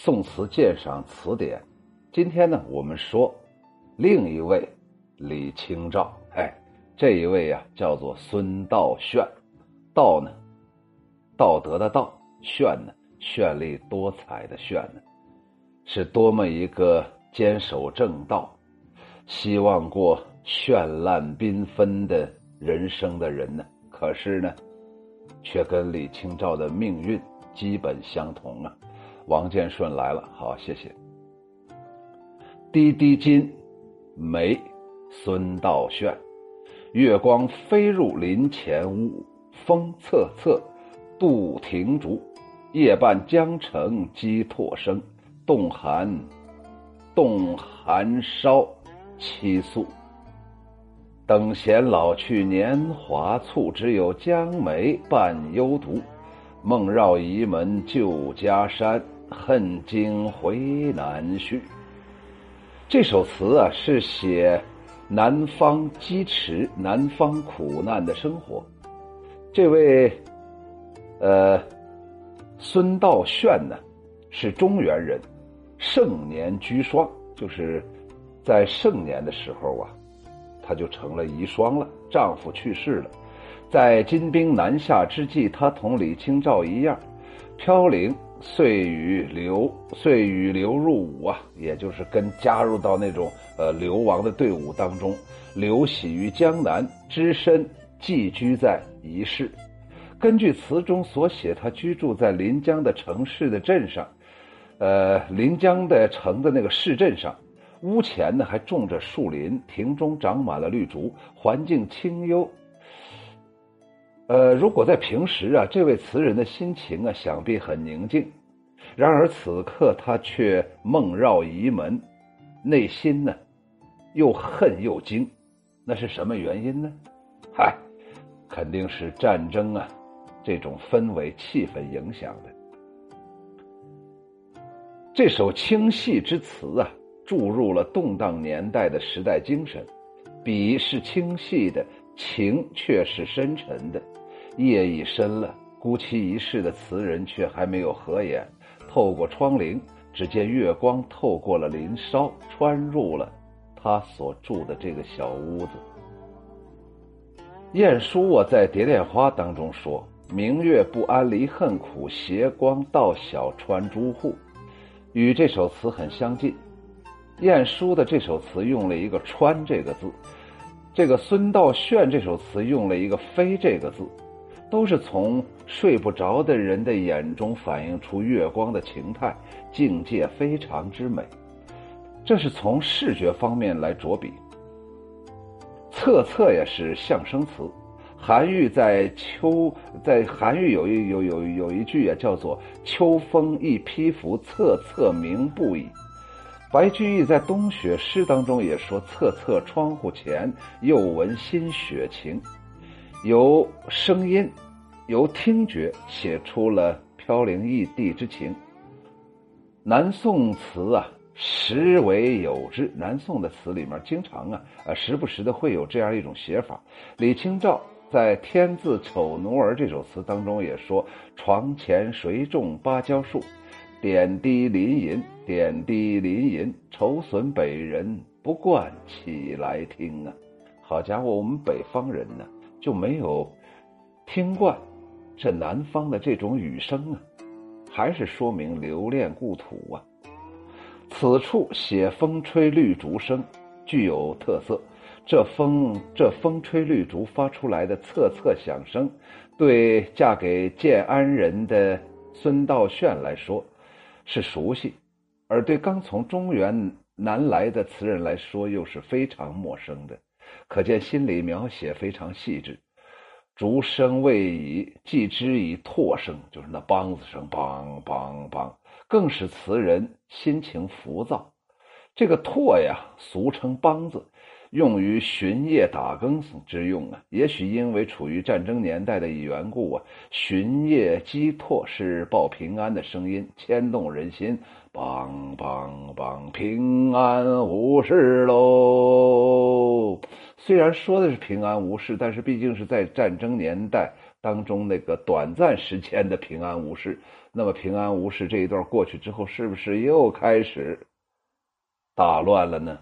宋词鉴赏词典，今天呢，我们说另一位李清照。哎，这一位呀，叫做孙道炫。道呢，道德的道；炫呢，绚丽多彩的炫呢，是多么一个坚守正道、希望过绚烂缤纷的人生的人呢？可是呢，却跟李清照的命运基本相同啊。王建顺来了，好，谢谢。滴滴金，梅，孙道炫。月光飞入林前屋，风瑟瑟，杜庭竹。夜半江城鸡唾声，冻寒，冻寒烧，凄肃。等闲老去年华促，只有江梅伴幽独。梦绕沂门旧家山。恨今回南去。这首词啊，是写南方积池、南方苦难的生活。这位，呃，孙道炫呢，是中原人，盛年居孀，就是在盛年的时候啊，他就成了遗孀了，丈夫去世了。在金兵南下之际，他同李清照一样，飘零。遂与流，遂与流入伍啊，也就是跟加入到那种呃流亡的队伍当中。刘喜于江南，只身寄居在一市。根据词中所写，他居住在临江的城市的镇上，呃，临江的城的那个市镇上，屋前呢还种着树林，庭中长满了绿竹，环境清幽。呃，如果在平时啊，这位词人的心情啊，想必很宁静。然而此刻他却梦绕沂门，内心呢，又恨又惊。那是什么原因呢？嗨，肯定是战争啊，这种氛围气氛影响的。这首清戏之词啊，注入了动荡年代的时代精神。笔是清细的，情却是深沉的。夜已深了，孤凄一世的词人却还没有合眼。透过窗棂，只见月光透过了林梢，穿入了他所住的这个小屋子。晏殊啊，在《蝶恋花》当中说：“明月不谙离恨苦，斜光到晓穿朱户。”与这首词很相近。晏殊的这首词用了一个“穿”这个字，这个孙道炫这首词用了一个“飞”这个字。都是从睡不着的人的眼中反映出月光的情态，境界非常之美。这是从视觉方面来着笔。侧侧也是象声词。韩愈在秋，在韩愈有一有有有一句啊，叫做“秋风一披拂，侧侧鸣不已”。白居易在《冬雪》诗当中也说：“侧侧窗户前，又闻新雪晴。”由声音，由听觉写出了飘零异地之情。南宋词啊，实为有之。南宋的词里面经常啊，呃，时不时的会有这样一种写法。李清照在《天字丑奴儿》这首词当中也说：“床前谁种芭蕉树，点滴临吟，点滴临吟，愁损北人不惯起来听啊！”好家伙，我们北方人呢？就没有听惯这南方的这种雨声啊，还是说明留恋故土啊。此处写风吹绿竹声，具有特色。这风这风吹绿竹发出来的侧侧响声，对嫁给建安人的孙道炫来说是熟悉，而对刚从中原南来的词人来说又是非常陌生的。可见心理描写非常细致，竹声未已，继之以唾声，就是那梆子声，梆梆梆，更使词人心情浮躁。这个唾呀，俗称梆子，用于巡夜打更之用啊。也许因为处于战争年代的缘故啊，巡夜击唾是报平安的声音，牵动人心。梆梆梆，平安无事喽。虽然说的是平安无事，但是毕竟是在战争年代当中那个短暂时间的平安无事。那么平安无事这一段过去之后，是不是又开始大乱了呢？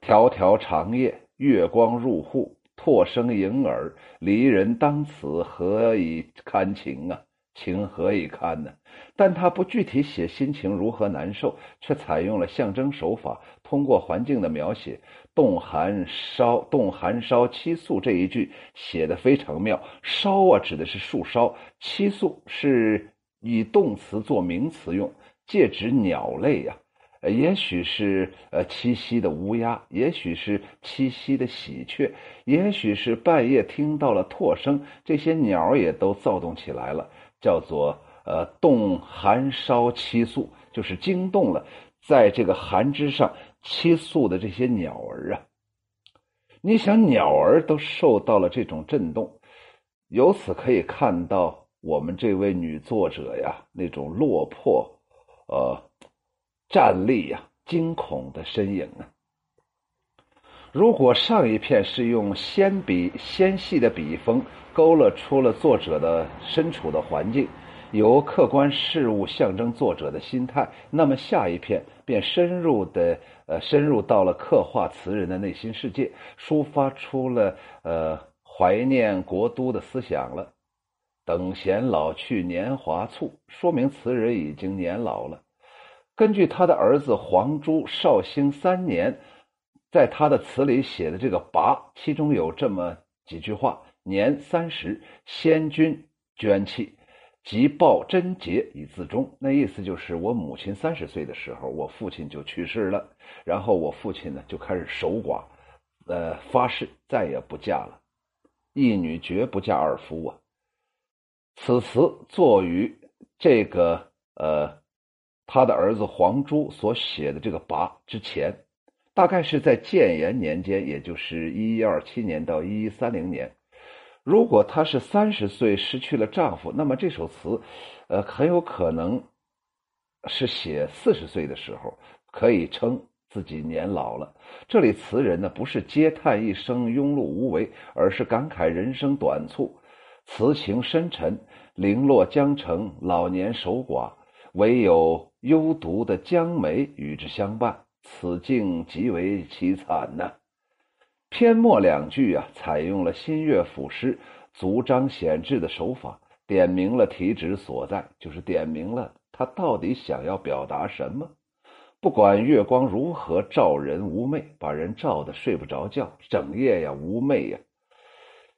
迢迢长夜，月光入户，唾声盈耳，离人当此，何以堪情啊？情何以堪呢？但他不具体写心情如何难受，却采用了象征手法，通过环境的描写，“冻寒烧，冻寒烧七宿”这一句写的非常妙。烧啊，指的是树梢；七宿是以动词做名词用，借指鸟类呀。也许是呃栖息的乌鸦，也许是栖息的喜鹊，也许是半夜听到了唾声，这些鸟也都躁动起来了，叫做呃动寒烧栖宿，就是惊动了在这个寒枝上栖宿的这些鸟儿啊。你想，鸟儿都受到了这种震动，由此可以看到我们这位女作者呀那种落魄，呃。站立呀，惊恐的身影啊！如果上一片是用纤笔纤细的笔锋勾勒出了作者的身处的环境，由客观事物象征作者的心态，那么下一片便深入的呃深入到了刻画词人的内心世界，抒发出了呃怀念国都的思想了。等闲老去年华促，说明词人已经年老了。根据他的儿子黄珠绍兴三年，在他的词里写的这个跋，其中有这么几句话：年三十，先君捐弃，即报贞节以自终。那意思就是我母亲三十岁的时候，我父亲就去世了，然后我父亲呢就开始守寡，呃，发誓再也不嫁了，一女绝不嫁二夫啊。此词作于这个呃。他的儿子黄珠所写的这个跋之前，大概是在建炎年间，也就是一一二七年到一一三零年。如果她是三十岁失去了丈夫，那么这首词，呃，很有可能是写四十岁的时候，可以称自己年老了。这里词人呢，不是嗟叹一生庸碌无为，而是感慨人生短促，词情深沉，零落江城，老年守寡。唯有幽独的江梅与之相伴，此境极为凄惨呐。篇末两句啊，采用了新乐府诗，足章显志的手法，点明了题旨所在，就是点明了他到底想要表达什么。不管月光如何照人无寐，把人照得睡不着觉，整夜呀无寐呀，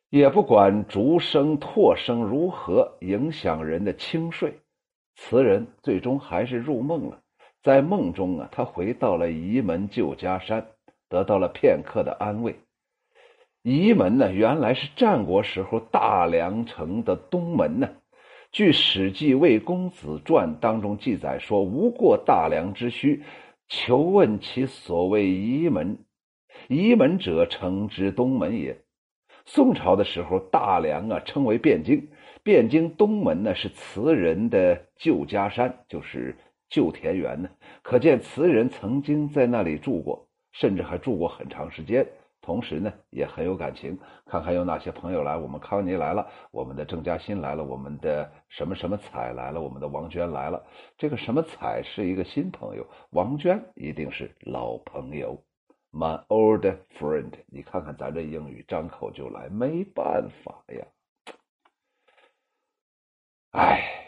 也不管竹声拓声如何影响人的轻睡。词人最终还是入梦了，在梦中啊，他回到了沂门旧家山，得到了片刻的安慰。沂门呢，原来是战国时候大梁城的东门呢。据《史记魏公子传》当中记载说：“无过大梁之墟，求问其所谓沂门。沂门者，称之东门也。”宋朝的时候，大梁啊称为汴京。汴京东门呢是词人的旧家山，就是旧田园呢。可见词人曾经在那里住过，甚至还住过很长时间。同时呢也很有感情。看看有哪些朋友来，我们康妮来了，我们的郑嘉欣来了，我们的什么什么彩来了，我们的王娟来了。这个什么彩是一个新朋友，王娟一定是老朋友，my old friend。你看看咱这英语，张口就来，没办法呀。唉，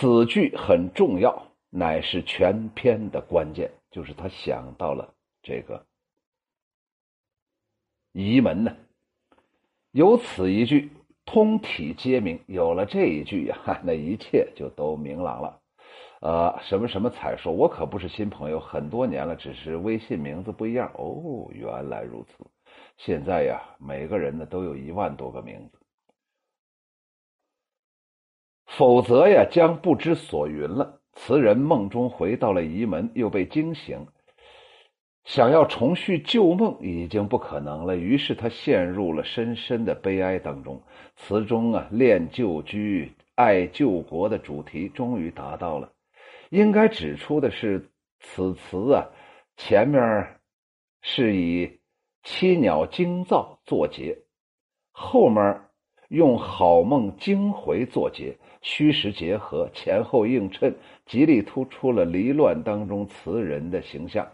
此句很重要，乃是全篇的关键。就是他想到了这个移门呢，有此一句，通体皆明。有了这一句呀，那一切就都明朗了。呃，什么什么彩说，我可不是新朋友，很多年了，只是微信名字不一样。哦，原来如此。现在呀，每个人呢都有一万多个名字，否则呀将不知所云了。词人梦中回到了沂门，又被惊醒，想要重续旧梦已经不可能了。于是他陷入了深深的悲哀当中。词中啊恋旧居、爱旧国的主题终于达到了。应该指出的是，此词啊前面是以。栖鸟惊噪作结，后面用好梦惊回作结，虚实结合，前后映衬，极力突出了离乱当中词人的形象。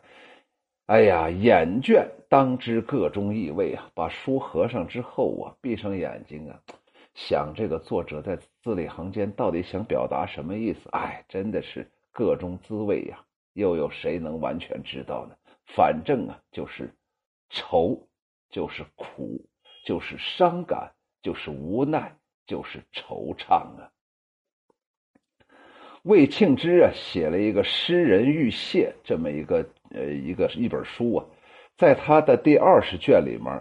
哎呀，眼倦当知个中意味啊！把书合上之后啊，闭上眼睛啊，想这个作者在字里行间到底想表达什么意思？哎，真的是个中滋味呀！又有谁能完全知道呢？反正啊，就是愁，就是苦，就是伤感，就是无奈，就是惆怅啊。魏庆之啊，写了一个《诗人遇谢》这么一个呃一个一本书啊，在他的第二十卷里面，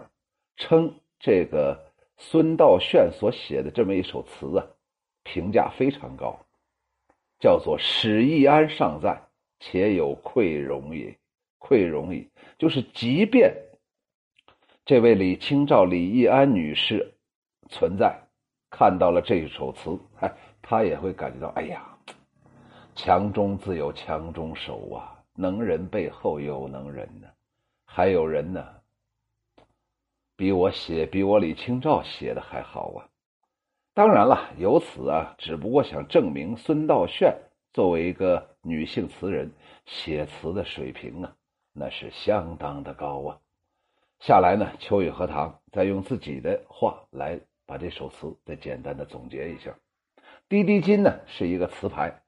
称这个孙道炫所写的这么一首词啊，评价非常高，叫做“史易安尚在，且有愧容也，愧容矣”，就是即便这位李清照李易安女士存在，看到了这一首词，哎，她也会感觉到，哎呀。强中自有强中手啊！能人背后有能人呢，还有人呢，比我写比我李清照写的还好啊！当然了，由此啊，只不过想证明孙道炫作为一个女性词人，写词的水平啊，那是相当的高啊。下来呢，秋雨荷塘再用自己的话来把这首词再简单的总结一下。滴滴金呢，是一个词牌。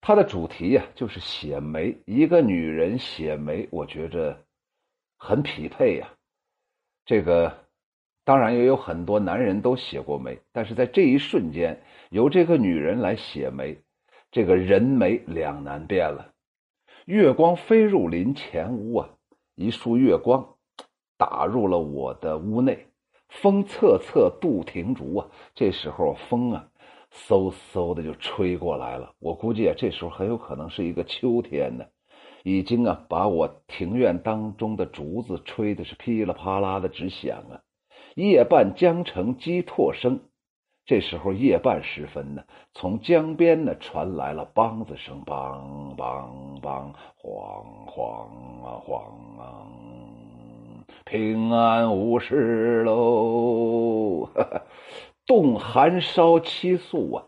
它的主题呀，就是写梅。一个女人写梅，我觉着很匹配呀。这个当然也有很多男人都写过梅，但是在这一瞬间，由这个女人来写梅，这个人梅两难辨了。月光飞入林前屋啊，一束月光打入了我的屋内。风瑟瑟杜庭竹啊，这时候风啊。嗖嗖的就吹过来了，我估计啊，这时候很有可能是一个秋天呢，已经啊把我庭院当中的竹子吹的是噼里啪啦的直响啊。夜半江城鸡唾声，这时候夜半时分呢，从江边呢传来了梆子声，梆梆梆，晃晃啊晃啊，平安无事喽。冻寒烧凄肃啊，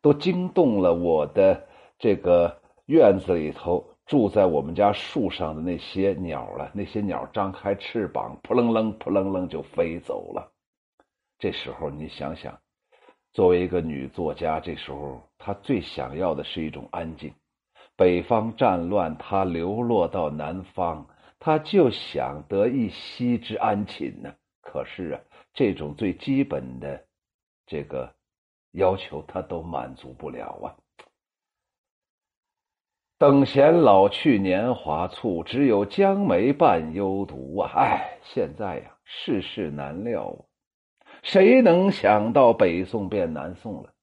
都惊动了我的这个院子里头住在我们家树上的那些鸟了。那些鸟张开翅膀，扑棱棱、扑棱棱就飞走了。这时候你想想，作为一个女作家，这时候她最想要的是一种安静。北方战乱，她流落到南方，她就想得一息之安寝呢。可是啊，这种最基本的。这个要求他都满足不了啊！等闲老去年华促，只有江梅伴幽独啊！哎，现在呀，世事难料啊！谁能想到北宋变南宋了？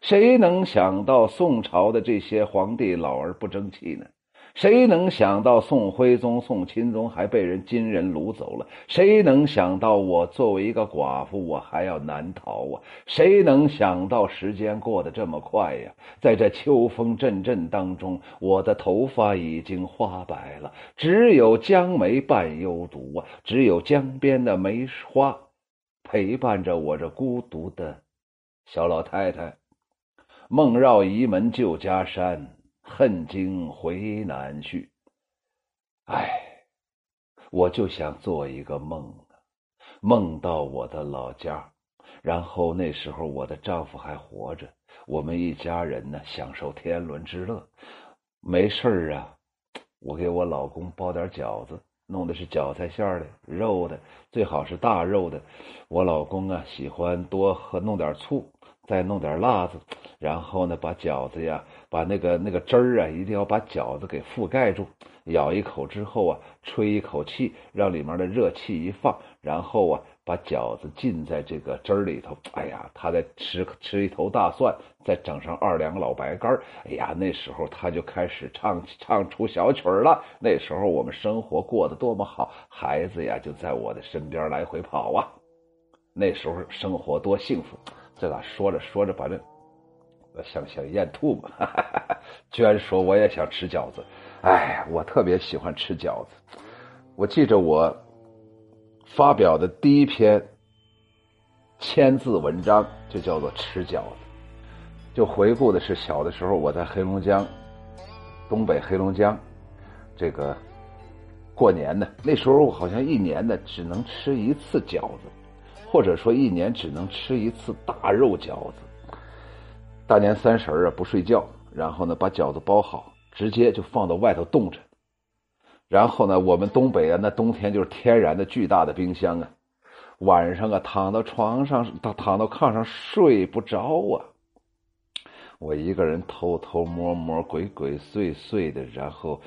谁能想到宋朝的这些皇帝老而不争气呢？谁能想到宋徽宗、宋钦宗还被人金人掳走了？谁能想到我作为一个寡妇，我还要难逃啊？谁能想到时间过得这么快呀？在这秋风阵阵当中，我的头发已经花白了，只有江梅伴幽独啊！只有江边的梅花陪伴着我这孤独的小老太太。梦绕移门旧家山。恨经回南去，哎，我就想做一个梦，梦到我的老家，然后那时候我的丈夫还活着，我们一家人呢享受天伦之乐。没事儿啊，我给我老公包点饺子，弄的是韭菜馅的，肉的，最好是大肉的。我老公啊喜欢多喝，弄点醋。再弄点辣子，然后呢，把饺子呀，把那个那个汁儿啊，一定要把饺子给覆盖住。咬一口之后啊，吹一口气，让里面的热气一放，然后啊，把饺子浸在这个汁儿里头。哎呀，他再吃吃一头大蒜，再整上二两老白干哎呀，那时候他就开始唱唱出小曲儿了。那时候我们生活过得多么好，孩子呀就在我的身边来回跑啊。那时候生活多幸福。这咋说着说着把这，想想咽吐沫，居然说我也想吃饺子，哎，我特别喜欢吃饺子。我记着我发表的第一篇千字文章，就叫做吃饺子。就回顾的是小的时候，我在黑龙江，东北黑龙江，这个过年呢，那时候好像一年呢只能吃一次饺子，或者说一年只能吃一次大肉饺子。大年三十啊，不睡觉，然后呢把饺子包好，直接就放到外头冻着。然后呢，我们东北啊，那冬天就是天然的巨大的冰箱啊，晚上啊躺到床上，躺躺到炕上睡不着啊。我一个人偷偷摸摸、鬼鬼祟祟的，然后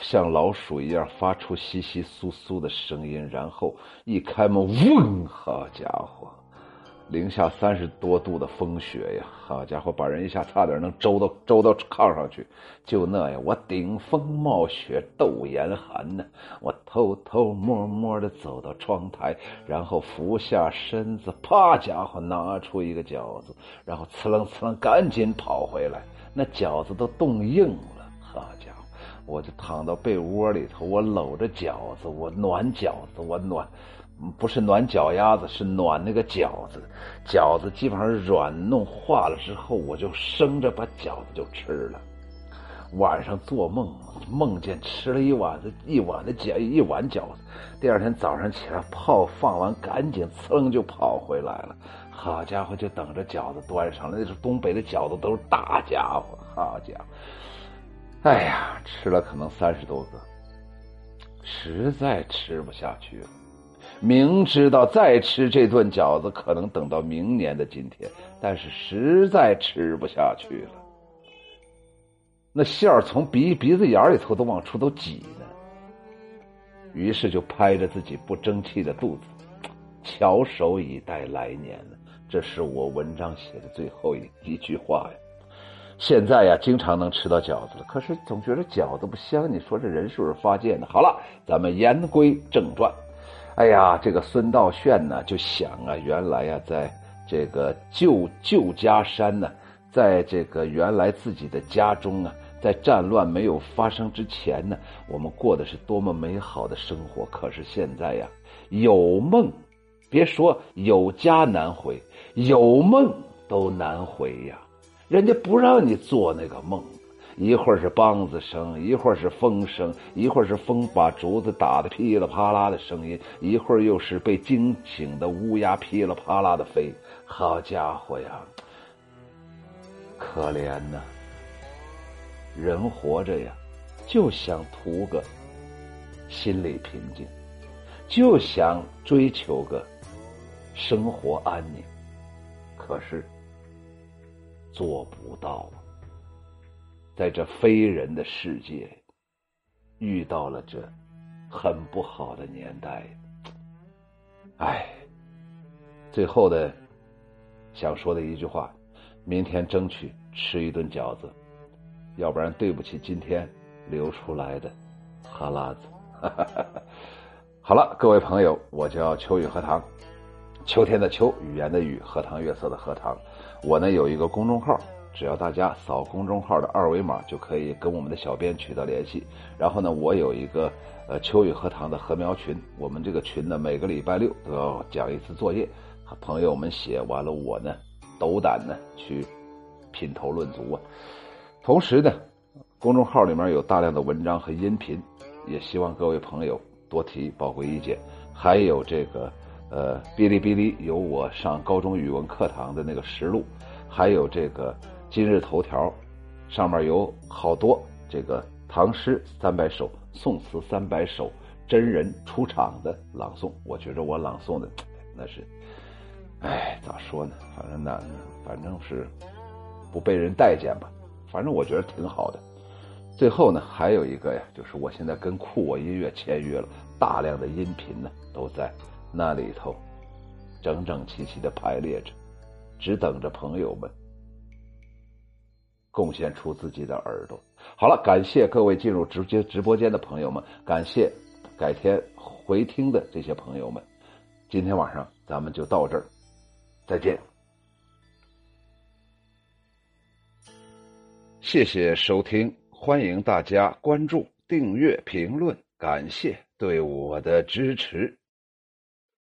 像老鼠一样发出窸窸窣窣的声音，然后一开门，嗡！好家伙，零下三十多度的风雪呀！好家伙，把人一下差点能周到周到炕上去。就那样，我顶风冒雪斗严寒呢。我偷偷摸摸的走到窗台，然后俯下身子，啪家伙拿出一个饺子，然后呲楞呲楞赶紧跑回来。那饺子都冻硬了，好家伙！我就躺到被窝里头，我搂着饺子，我暖饺子，我暖。不是暖脚丫子，是暖那个饺子。饺子基本上软弄化了之后，我就生着把饺子就吃了。晚上做梦，梦见吃了一碗子一碗的饺一碗饺子。第二天早上起来泡放完，赶紧噌就跑回来了。好家伙，就等着饺子端上了。那是东北的饺子，都是大家伙。好家伙，哎呀，吃了可能三十多个，实在吃不下去了。明知道再吃这顿饺子可能等到明年的今天，但是实在吃不下去了。那馅儿从鼻鼻子眼里头都往出都挤呢。于是就拍着自己不争气的肚子，翘首以待来年呢。这是我文章写的最后一一句话呀。现在呀，经常能吃到饺子了，可是总觉得饺子不香。你说这人是不是发贱呢？好了，咱们言归正传。哎呀，这个孙道炫呢，就想啊，原来呀，在这个旧旧家山呢，在这个原来自己的家中啊，在战乱没有发生之前呢，我们过的是多么美好的生活。可是现在呀，有梦，别说有家难回，有梦都难回呀，人家不让你做那个梦。一会儿是梆子声，一会儿是风声，一会儿是风把竹子打得噼里啪啦的声音，一会儿又是被惊醒的乌鸦噼里啪啦的飞。好家伙呀，可怜呐！人活着呀，就想图个心里平静，就想追求个生活安宁，可是做不到啊。在这非人的世界，遇到了这很不好的年代，哎，最后的想说的一句话：明天争取吃一顿饺子，要不然对不起今天流出来的哈喇子。好了，各位朋友，我叫秋雨荷塘，秋天的秋，语言的语，荷塘月色的荷塘。我呢有一个公众号。只要大家扫公众号的二维码，就可以跟我们的小编取得联系。然后呢，我有一个呃秋雨荷塘的禾苗群，我们这个群呢，每个礼拜六都要讲一次作业，朋友们写完了，我呢斗胆呢去品头论足啊。同时呢，公众号里面有大量的文章和音频，也希望各位朋友多提宝贵意见。还有这个呃哔哩哔哩有我上高中语文课堂的那个实录，还有这个。今日头条上面有好多这个唐诗三百首、宋词三百首真人出场的朗诵，我觉着我朗诵的 那是，哎，咋说呢？反正那反正是不被人待见吧。反正我觉得挺好的。最后呢，还有一个呀，就是我现在跟酷我音乐签约了，大量的音频呢都在那里头整整齐齐的排列着，只等着朋友们。贡献出自己的耳朵。好了，感谢各位进入直接直播间的朋友们，感谢改天回听的这些朋友们。今天晚上咱们就到这儿，再见。谢谢收听，欢迎大家关注、订阅、评论，感谢对我的支持。